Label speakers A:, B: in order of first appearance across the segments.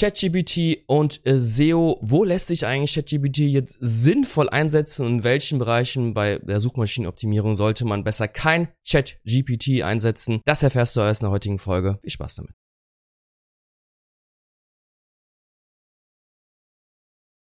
A: ChatGPT und äh, SEO. Wo lässt sich eigentlich ChatGPT jetzt sinnvoll einsetzen und in welchen Bereichen bei der Suchmaschinenoptimierung sollte man besser kein ChatGPT einsetzen? Das erfährst du alles in der heutigen Folge. Viel Spaß damit.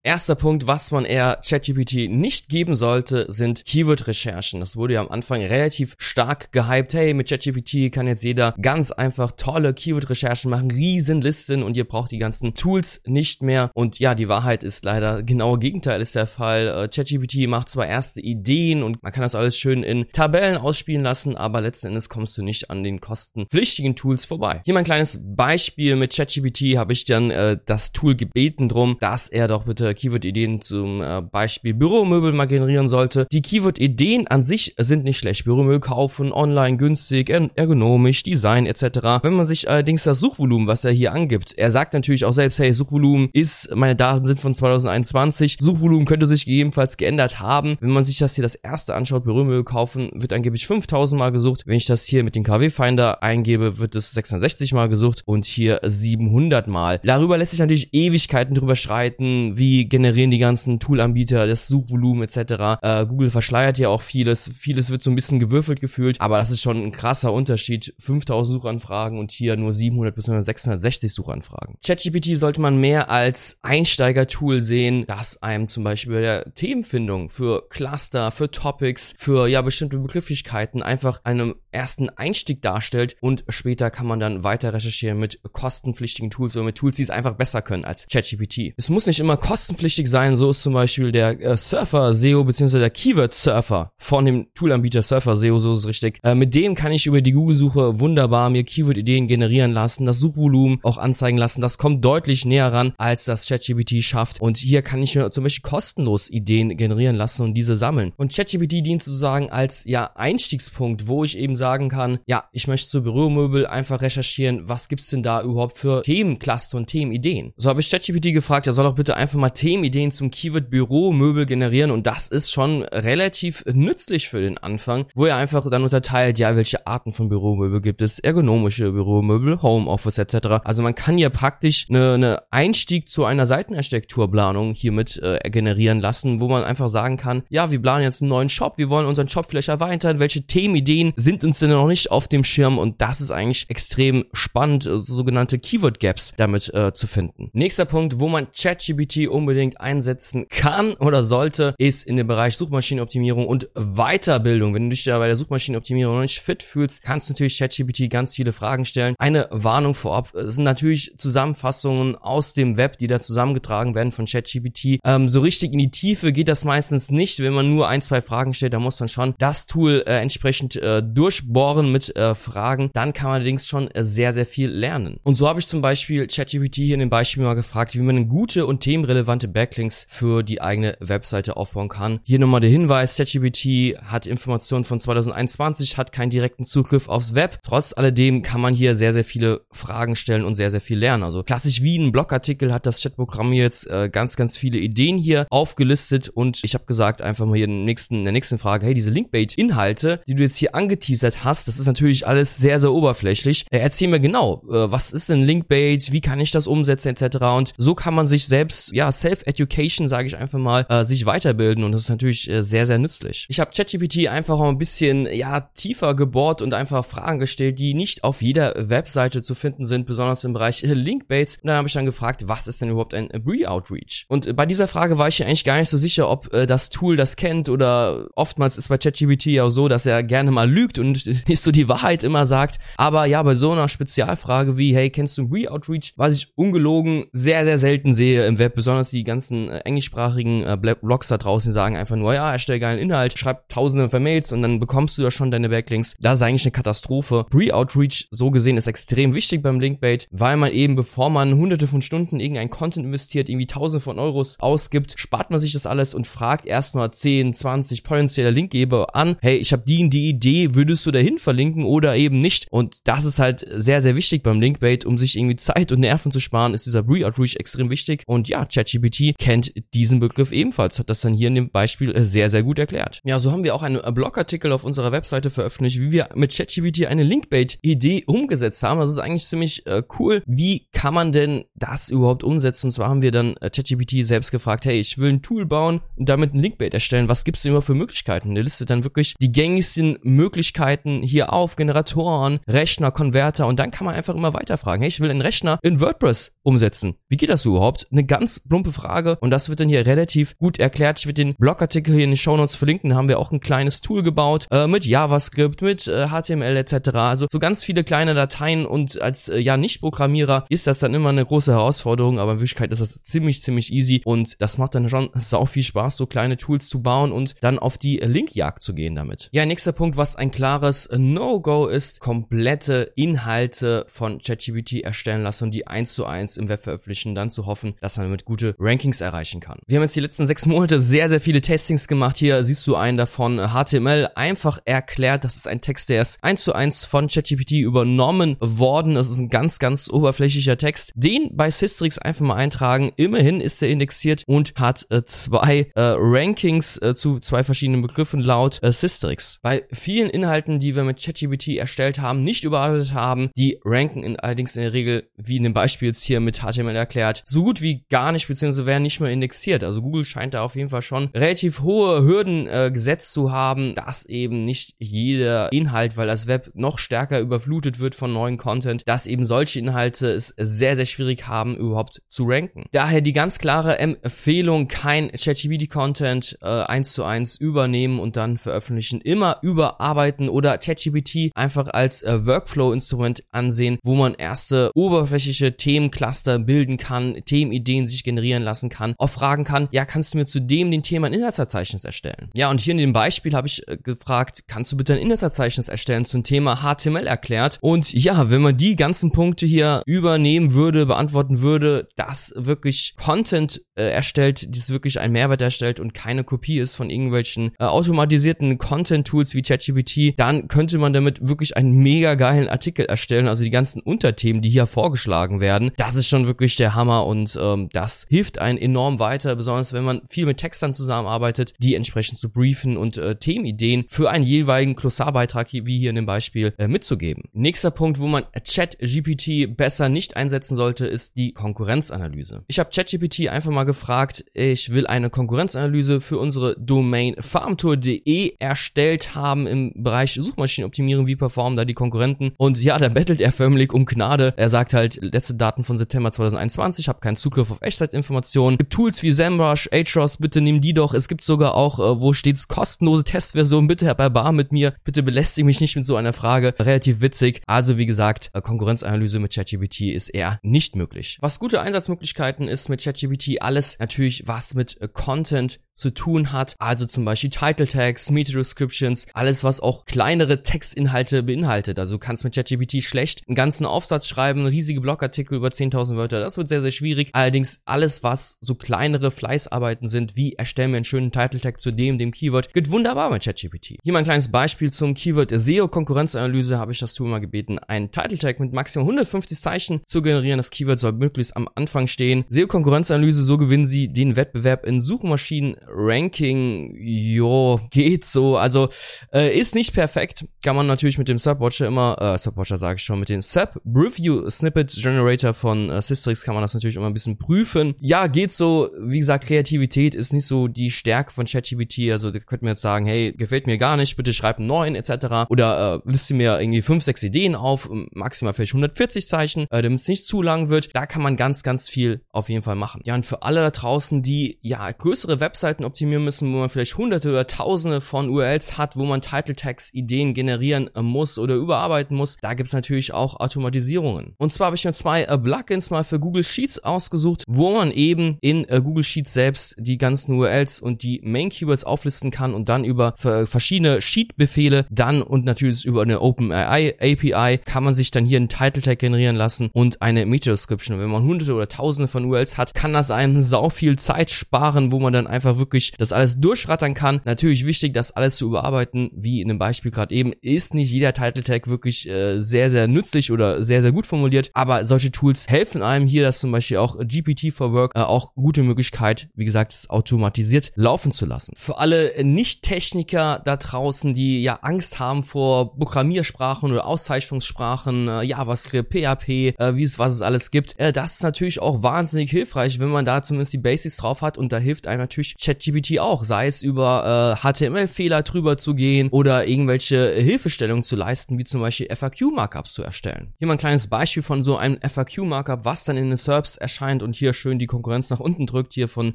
A: Erster Punkt, was man eher ChatGPT nicht geben sollte, sind Keyword-Recherchen. Das wurde ja am Anfang relativ stark gehypt. Hey, mit ChatGPT kann jetzt jeder ganz einfach tolle Keyword-Recherchen machen, Riesenlisten und ihr braucht die ganzen Tools nicht mehr. Und ja, die Wahrheit ist leider genaue Gegenteil ist der Fall. Äh, ChatGPT macht zwar erste Ideen und man kann das alles schön in Tabellen ausspielen lassen, aber letzten Endes kommst du nicht an den kostenpflichtigen Tools vorbei. Hier mein kleines Beispiel mit ChatGPT habe ich dann äh, das Tool gebeten drum, dass er doch bitte Keyword-Ideen zum äh, Beispiel Büromöbel mal generieren sollte. Die Keyword-Ideen an sich sind nicht schlecht. Büromöbel kaufen, online, günstig, ergonomisch, Design etc. Wenn man sich allerdings das Suchvolumen, was er hier angibt, er sagt natürlich auch selbst, hey, Suchvolumen ist, meine Daten sind von 2021, Suchvolumen könnte sich gegebenenfalls geändert haben. Wenn man sich das hier das erste anschaut, Büromöbel kaufen, wird angeblich 5000 mal gesucht. Wenn ich das hier mit dem KW-Finder eingebe, wird es 660 mal gesucht und hier 700 mal. Darüber lässt sich natürlich Ewigkeiten drüber streiten, wie generieren die ganzen Toolanbieter, das Suchvolumen etc. Äh, Google verschleiert ja auch vieles. Vieles wird so ein bisschen gewürfelt gefühlt, aber das ist schon ein krasser Unterschied. 5000 Suchanfragen und hier nur 700 bis 660 Suchanfragen. ChatGPT sollte man mehr als Einsteigertool sehen, das einem zum Beispiel bei der Themenfindung für Cluster, für Topics, für ja bestimmte Begrifflichkeiten einfach einen ersten Einstieg darstellt und später kann man dann weiter recherchieren mit kostenpflichtigen Tools oder mit Tools, die es einfach besser können als ChatGPT. Es muss nicht immer kostenpflichtig kostenpflichtig sein. So ist zum Beispiel der äh, Surfer SEO bzw. der Keyword Surfer von dem Toolanbieter Surfer SEO, so ist es richtig. Äh, mit dem kann ich über die Google-Suche wunderbar mir Keyword-Ideen generieren lassen, das Suchvolumen auch anzeigen lassen. Das kommt deutlich näher ran, als das ChatGPT schafft. Und hier kann ich mir zum Beispiel kostenlos Ideen generieren lassen und diese sammeln. Und ChatGPT dient sozusagen als ja Einstiegspunkt, wo ich eben sagen kann, ja, ich möchte zu Büromöbel einfach recherchieren, was gibt's denn da überhaupt für Themencluster und Themenideen. So habe ich ChatGPT gefragt, er soll doch bitte einfach mal Themenideen zum Keyword Büro Möbel generieren und das ist schon relativ nützlich für den Anfang, wo er einfach dann unterteilt, ja, welche Arten von Büromöbel gibt es, ergonomische Büromöbel, Homeoffice etc. Also man kann ja praktisch eine, eine Einstieg zu einer Seitenarchitekturplanung hiermit äh, generieren lassen, wo man einfach sagen kann, ja, wir planen jetzt einen neuen Shop, wir wollen unseren Shop vielleicht erweitern, welche Themenideen sind uns denn noch nicht auf dem Schirm und das ist eigentlich extrem spannend, so sogenannte Keyword Gaps damit äh, zu finden. Nächster Punkt, wo man ChatGPT unbedingt unbedingt einsetzen kann oder sollte, ist in dem Bereich Suchmaschinenoptimierung und Weiterbildung. Wenn du dich da bei der Suchmaschinenoptimierung noch nicht fit fühlst, kannst du natürlich ChatGPT ganz viele Fragen stellen. Eine Warnung vorab, es sind natürlich Zusammenfassungen aus dem Web, die da zusammengetragen werden von ChatGPT. Ähm, so richtig in die Tiefe geht das meistens nicht, wenn man nur ein, zwei Fragen stellt, da muss man schon das Tool äh, entsprechend äh, durchbohren mit äh, Fragen. Dann kann man allerdings schon äh, sehr, sehr viel lernen. Und so habe ich zum Beispiel ChatGPT hier in dem Beispiel mal gefragt, wie man eine gute und themenrelevante Backlinks für die eigene Webseite aufbauen kann. Hier nochmal der Hinweis, ChatGPT hat Informationen von 2021, hat keinen direkten Zugriff aufs Web. Trotz alledem kann man hier sehr, sehr viele Fragen stellen und sehr, sehr viel lernen. Also klassisch wie ein Blogartikel hat das Chatprogramm jetzt äh, ganz, ganz viele Ideen hier aufgelistet und ich habe gesagt, einfach mal hier in der nächsten, in der nächsten Frage, hey, diese Linkbait-Inhalte, die du jetzt hier angeteasert hast, das ist natürlich alles sehr, sehr oberflächlich. Äh, erzähl mir genau, äh, was ist denn Linkbait, wie kann ich das umsetzen, etc. Und so kann man sich selbst, ja, Self-Education, sage ich einfach mal, äh, sich weiterbilden und das ist natürlich äh, sehr, sehr nützlich. Ich habe ChatGPT einfach mal ein bisschen ja tiefer gebohrt und einfach Fragen gestellt, die nicht auf jeder Webseite zu finden sind, besonders im Bereich äh, Linkbaits. Und dann habe ich dann gefragt, was ist denn überhaupt ein Re-Outreach? Und äh, bei dieser Frage war ich ja eigentlich gar nicht so sicher, ob äh, das Tool das kennt oder oftmals ist bei ChatGPT ja auch so, dass er gerne mal lügt und nicht so die Wahrheit immer sagt. Aber ja, bei so einer Spezialfrage wie, hey, kennst du Re-Outreach, was ich ungelogen sehr, sehr selten sehe im Web, besonders die ganzen äh, englischsprachigen äh, Blogs da draußen, die sagen einfach nur, ja, erstell geilen Inhalt, schreib tausende von Mails und dann bekommst du da schon deine Backlinks. Das ist eigentlich eine Katastrophe. Pre-Outreach, so gesehen, ist extrem wichtig beim Linkbait, weil man eben, bevor man hunderte von Stunden irgendein Content investiert, irgendwie tausende von Euros ausgibt, spart man sich das alles und fragt erstmal 10, 20 potenzielle Linkgeber an, hey, ich habe die und die Idee, würdest du dahin verlinken oder eben nicht? Und das ist halt sehr, sehr wichtig beim Linkbait, um sich irgendwie Zeit und Nerven zu sparen, ist dieser Pre-Outreach extrem wichtig. Und ja, ChatGPT ChatGPT kennt diesen Begriff ebenfalls, hat das dann hier in dem Beispiel äh, sehr, sehr gut erklärt. Ja, so haben wir auch einen äh, Blogartikel auf unserer Webseite veröffentlicht, wie wir mit ChatGPT eine Linkbait-Idee umgesetzt haben. Das ist eigentlich ziemlich äh, cool. Wie kann man denn das überhaupt umsetzen? Und zwar haben wir dann äh, ChatGPT selbst gefragt, hey, ich will ein Tool bauen und damit ein Linkbait erstellen. Was gibt's denn immer für Möglichkeiten? Der listet dann wirklich die gängigsten Möglichkeiten hier auf, Generatoren, Rechner, Konverter und dann kann man einfach immer weiter fragen. Hey, ich will einen Rechner in WordPress umsetzen. Wie geht das überhaupt? Eine ganz plumpe Frage und das wird dann hier relativ gut erklärt. Ich werde den Blogartikel hier in den Show Notes verlinken. Da haben wir auch ein kleines Tool gebaut äh, mit JavaScript, mit äh, HTML etc. Also so ganz viele kleine Dateien und als äh, ja Nicht-Programmierer ist das dann immer eine große Herausforderung, aber in Wirklichkeit ist das ziemlich, ziemlich easy und das macht dann schon sau viel Spaß, so kleine Tools zu bauen und dann auf die Linkjagd zu gehen damit. Ja, nächster Punkt, was ein klares No-Go ist, komplette Inhalte von ChatGPT erstellen lassen und die eins zu eins im Web veröffentlichen, dann zu hoffen, dass man damit gute Rankings erreichen kann. Wir haben jetzt die letzten sechs Monate sehr, sehr viele Testings gemacht. Hier siehst du einen davon, HTML, einfach erklärt, das ist ein Text, der ist eins zu eins von ChatGPT übernommen worden. Das ist ein ganz, ganz oberflächlicher Text. Den bei Systrix einfach mal eintragen. Immerhin ist er indexiert und hat äh, zwei äh, Rankings äh, zu zwei verschiedenen Begriffen laut äh, Systrix. Bei vielen Inhalten, die wir mit ChatGPT erstellt haben, nicht überarbeitet haben, die ranken in, allerdings in der Regel, wie in dem Beispiel jetzt hier mit HTML erklärt, so gut wie gar nicht, beziehungsweise werden nicht mehr indexiert. Also Google scheint da auf jeden Fall schon relativ hohe Hürden äh, gesetzt zu haben, dass eben nicht jeder Inhalt, weil das Web noch stärker überflutet wird von neuen Content, dass eben solche Inhalte es sehr, sehr schwierig haben, überhaupt zu ranken. Daher die ganz klare Empfehlung, kein ChatGPT-Content äh, eins zu eins übernehmen und dann veröffentlichen. Immer überarbeiten oder ChatGPT einfach als äh, Workflow-Instrument ansehen, wo man erste oberflächliche Themencluster bilden kann, Themenideen sich generieren lassen kann, auch fragen kann, ja, kannst du mir zu den Thema ein Inhaltsverzeichnis erstellen? Ja, und hier in dem Beispiel habe ich äh, gefragt, kannst du bitte ein Inhaltsverzeichnis erstellen zum Thema HTML erklärt? Und ja, wenn man die ganzen Punkte hier übernehmen würde, beantworten würde, dass wirklich Content äh, erstellt, das wirklich einen Mehrwert erstellt und keine Kopie ist von irgendwelchen äh, automatisierten Content-Tools wie ChatGPT, dann könnte man damit wirklich einen mega geilen Artikel erstellen. Also die ganzen Unterthemen, die hier vorgeschlagen werden, das ist schon wirklich der Hammer und ähm, das hilft einen enorm weiter, besonders wenn man viel mit Textern zusammenarbeitet, die entsprechend zu briefen und äh, Themenideen für einen jeweiligen Glossarbeitrag, wie hier in dem Beispiel, äh, mitzugeben. Nächster Punkt, wo man ChatGPT besser nicht einsetzen sollte, ist die Konkurrenzanalyse. Ich habe ChatGPT einfach mal gefragt, ich will eine Konkurrenzanalyse für unsere Domain farmtour.de erstellt haben im Bereich Suchmaschinenoptimierung, wie performen da die Konkurrenten und ja, da bettelt er förmlich um Gnade. Er sagt halt, letzte Daten von September 2021, habe keinen Zugriff auf Echtzeitinformationen. Es gibt Tools wie SEMrush, Ahrefs, bitte nimm die doch. Es gibt sogar auch, äh, wo steht's, kostenlose Testversion, bitte Herr Barbar mit mir, bitte belästige mich nicht mit so einer Frage. Relativ witzig. Also wie gesagt, äh, Konkurrenzanalyse mit ChatGPT ist eher nicht möglich. Was gute Einsatzmöglichkeiten ist mit ChatGPT, alles natürlich was mit äh, Content zu tun hat. Also zum Beispiel Title Tags, Meta Descriptions, alles was auch kleinere Textinhalte beinhaltet. Also du kannst mit ChatGPT schlecht einen ganzen Aufsatz schreiben, riesige Blogartikel über 10.000 Wörter. Das wird sehr, sehr schwierig. Allerdings alles was so kleinere Fleißarbeiten sind, wie erstellen wir einen schönen Title Tag zu dem, dem Keyword, geht wunderbar mit ChatGPT. Hier mal ein kleines Beispiel zum Keyword SEO Konkurrenzanalyse habe ich das Tool mal gebeten, einen Title Tag mit maximal 150 Zeichen zu generieren. Das Keyword soll möglichst am Anfang stehen. SEO Konkurrenzanalyse, so gewinnen Sie den Wettbewerb in Suchmaschinen Ranking, jo, geht so. Also äh, ist nicht perfekt. Kann man natürlich mit dem Subwatcher immer, äh, Subwatcher sage ich schon, mit dem Sub Review Snippet Generator von äh, Systrix kann man das natürlich immer ein bisschen prüfen. Ja, geht so. Wie gesagt, Kreativität ist nicht so die Stärke von ChatGPT. Also da könnte man jetzt sagen, hey, gefällt mir gar nicht, bitte schreib einen neuen etc. Oder äh, liste mir irgendwie fünf, sechs Ideen auf, maximal vielleicht 140 Zeichen, äh, damit es nicht zu lang wird. Da kann man ganz, ganz viel auf jeden Fall machen. Ja, und für alle da draußen, die ja größere Webseiten Webseiten optimieren müssen, wo man vielleicht hunderte oder tausende von URLs hat, wo man Title Tags Ideen generieren äh, muss oder überarbeiten muss, da gibt's natürlich auch Automatisierungen. Und zwar habe ich mir zwei äh, Plugins mal für Google Sheets ausgesucht, wo man eben in äh, Google Sheets selbst die ganzen URLs und die Main Keywords auflisten kann und dann über verschiedene Sheet-Befehle dann und natürlich über eine OpenAI API kann man sich dann hier einen Title Tag generieren lassen und eine Meta Description. Wenn man hunderte oder tausende von URLs hat, kann das einem sau viel Zeit sparen, wo man dann einfach wirklich wirklich das alles durchrattern kann. Natürlich wichtig, das alles zu überarbeiten, wie in dem Beispiel gerade eben, ist nicht jeder Title Tag wirklich äh, sehr, sehr nützlich oder sehr, sehr gut formuliert, aber solche Tools helfen einem hier, dass zum Beispiel auch GPT for Work äh, auch gute Möglichkeit, wie gesagt, es automatisiert laufen zu lassen. Für alle Nicht-Techniker da draußen, die ja Angst haben vor Programmiersprachen oder Auszeichnungssprachen, äh, JavaScript, PHP, äh, wie es was es alles gibt, äh, das ist natürlich auch wahnsinnig hilfreich, wenn man da zumindest die Basics drauf hat und da hilft einem natürlich ChatGPT auch, sei es über äh, HTML-Fehler drüber zu gehen oder irgendwelche Hilfestellungen zu leisten, wie zum Beispiel FAQ-Markups zu erstellen. Hier mal ein kleines Beispiel von so einem FAQ-Markup, was dann in den SERPs erscheint und hier schön die Konkurrenz nach unten drückt, hier von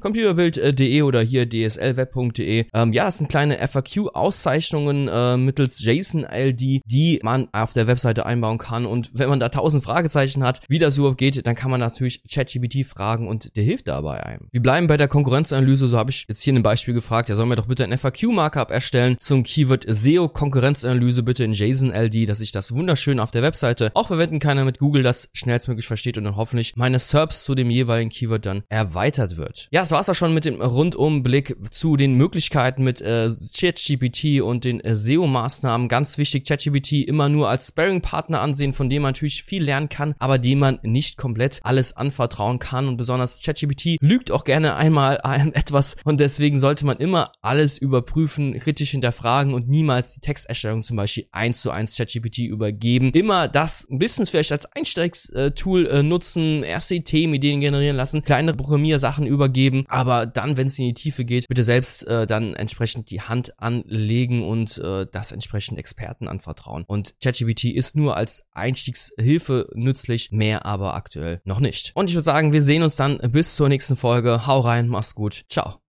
A: computerbild.de oder hier dslweb.de. Ähm, ja, das sind kleine FAQ-Auszeichnungen äh, mittels JSON-LD, die man auf der Webseite einbauen kann und wenn man da tausend Fragezeichen hat, wie das überhaupt geht, dann kann man natürlich ChatGPT fragen und der hilft dabei einem. Wir bleiben bei der Konkurrenzanalyse, so habe ich jetzt hier ein Beispiel gefragt, ja soll mir doch bitte ein FAQ-Markup erstellen zum Keyword SEO Konkurrenzanalyse bitte in JSON-LD, dass ich das wunderschön auf der Webseite auch verwenden kann, damit Google das schnellstmöglich versteht und dann hoffentlich meine SERPs zu dem jeweiligen Keyword dann erweitert wird. Ja, das war's auch schon mit dem Rundumblick zu den Möglichkeiten mit äh, ChatGPT und den äh, SEO-Maßnahmen. Ganz wichtig, ChatGPT immer nur als Sparing-Partner ansehen, von dem man natürlich viel lernen kann, aber dem man nicht komplett alles anvertrauen kann und besonders ChatGPT lügt auch gerne einmal etwas und deswegen sollte man immer alles überprüfen, kritisch hinterfragen und niemals die Texterstellung zum Beispiel eins zu eins ChatGPT übergeben. Immer das ein bisschen vielleicht als Einstiegstool äh, nutzen, erste Themenideen generieren lassen, kleinere Programmiersachen übergeben, aber dann, wenn es in die Tiefe geht, bitte selbst äh, dann entsprechend die Hand anlegen und äh, das entsprechend Experten anvertrauen. Und ChatGPT ist nur als Einstiegshilfe nützlich, mehr aber aktuell noch nicht. Und ich würde sagen, wir sehen uns dann bis zur nächsten Folge. Hau rein, mach's gut. Ciao.